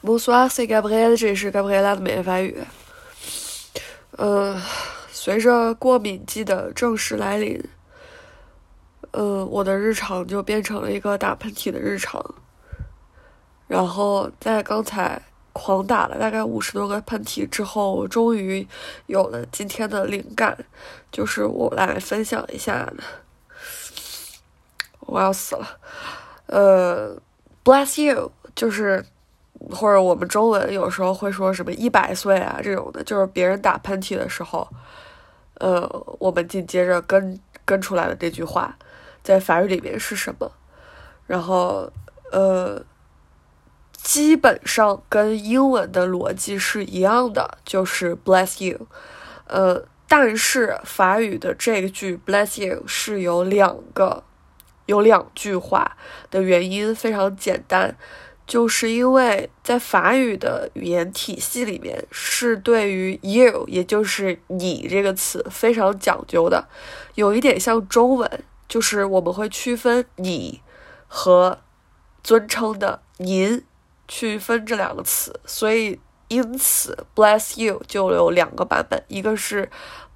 Bonsoir, c'est Gabriel，这是 Gabriel 的美言法语。呃，随着过敏季的正式来临，呃，我的日常就变成了一个打喷嚏的日常。然后在刚才狂打了大概五十多个喷嚏之后，我终于有了今天的灵感，就是我来分享一下。我要死了，呃，Bless you，就是。或者我们中文有时候会说什么一百岁啊这种的，就是别人打喷嚏的时候，呃，我们紧接着跟跟出来的这句话，在法语里面是什么？然后呃，基本上跟英文的逻辑是一样的，就是 bless you。呃，但是法语的这句 bless you 是有两个有两句话的原因非常简单。就是因为在法语的语言体系里面，是对于 you，也就是你这个词非常讲究的，有一点像中文，就是我们会区分你和尊称的您，区分这两个词，所以因此 bless you 就有两个版本，一个是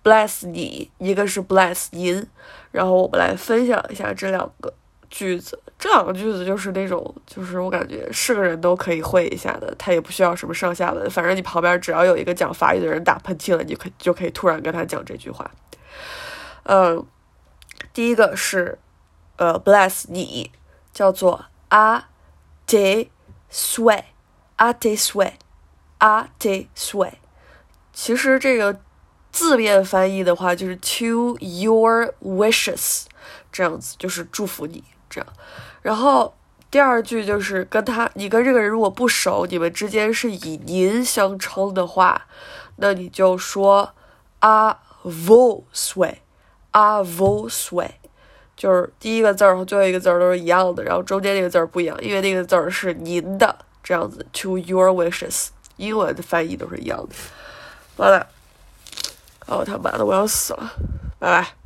bless 你，一个是 bless 您，然后我们来分享一下这两个。句子，这两个句子就是那种，就是我感觉是个人都可以会一下的，他也不需要什么上下文，反正你旁边只要有一个讲法语的人打喷嚏了，你可就可以突然跟他讲这句话。嗯，第一个是，呃，bless 你，叫做 a de swe，a de swe，a de swe。其实这个字面翻译的话就是 to your wishes，这样子就是祝福你。这样，然后第二句就是跟他，你跟这个人如果不熟，你们之间是以您相称的话，那你就说 a vous swe，a vous swe，就是第一个字儿和最后一个字儿都是一样的，然后中间那个字儿不一样，因为那个字儿是您的，这样子 to your wishes，英文的翻译都是一样的。完了，哦他妈的，我要死了，拜拜。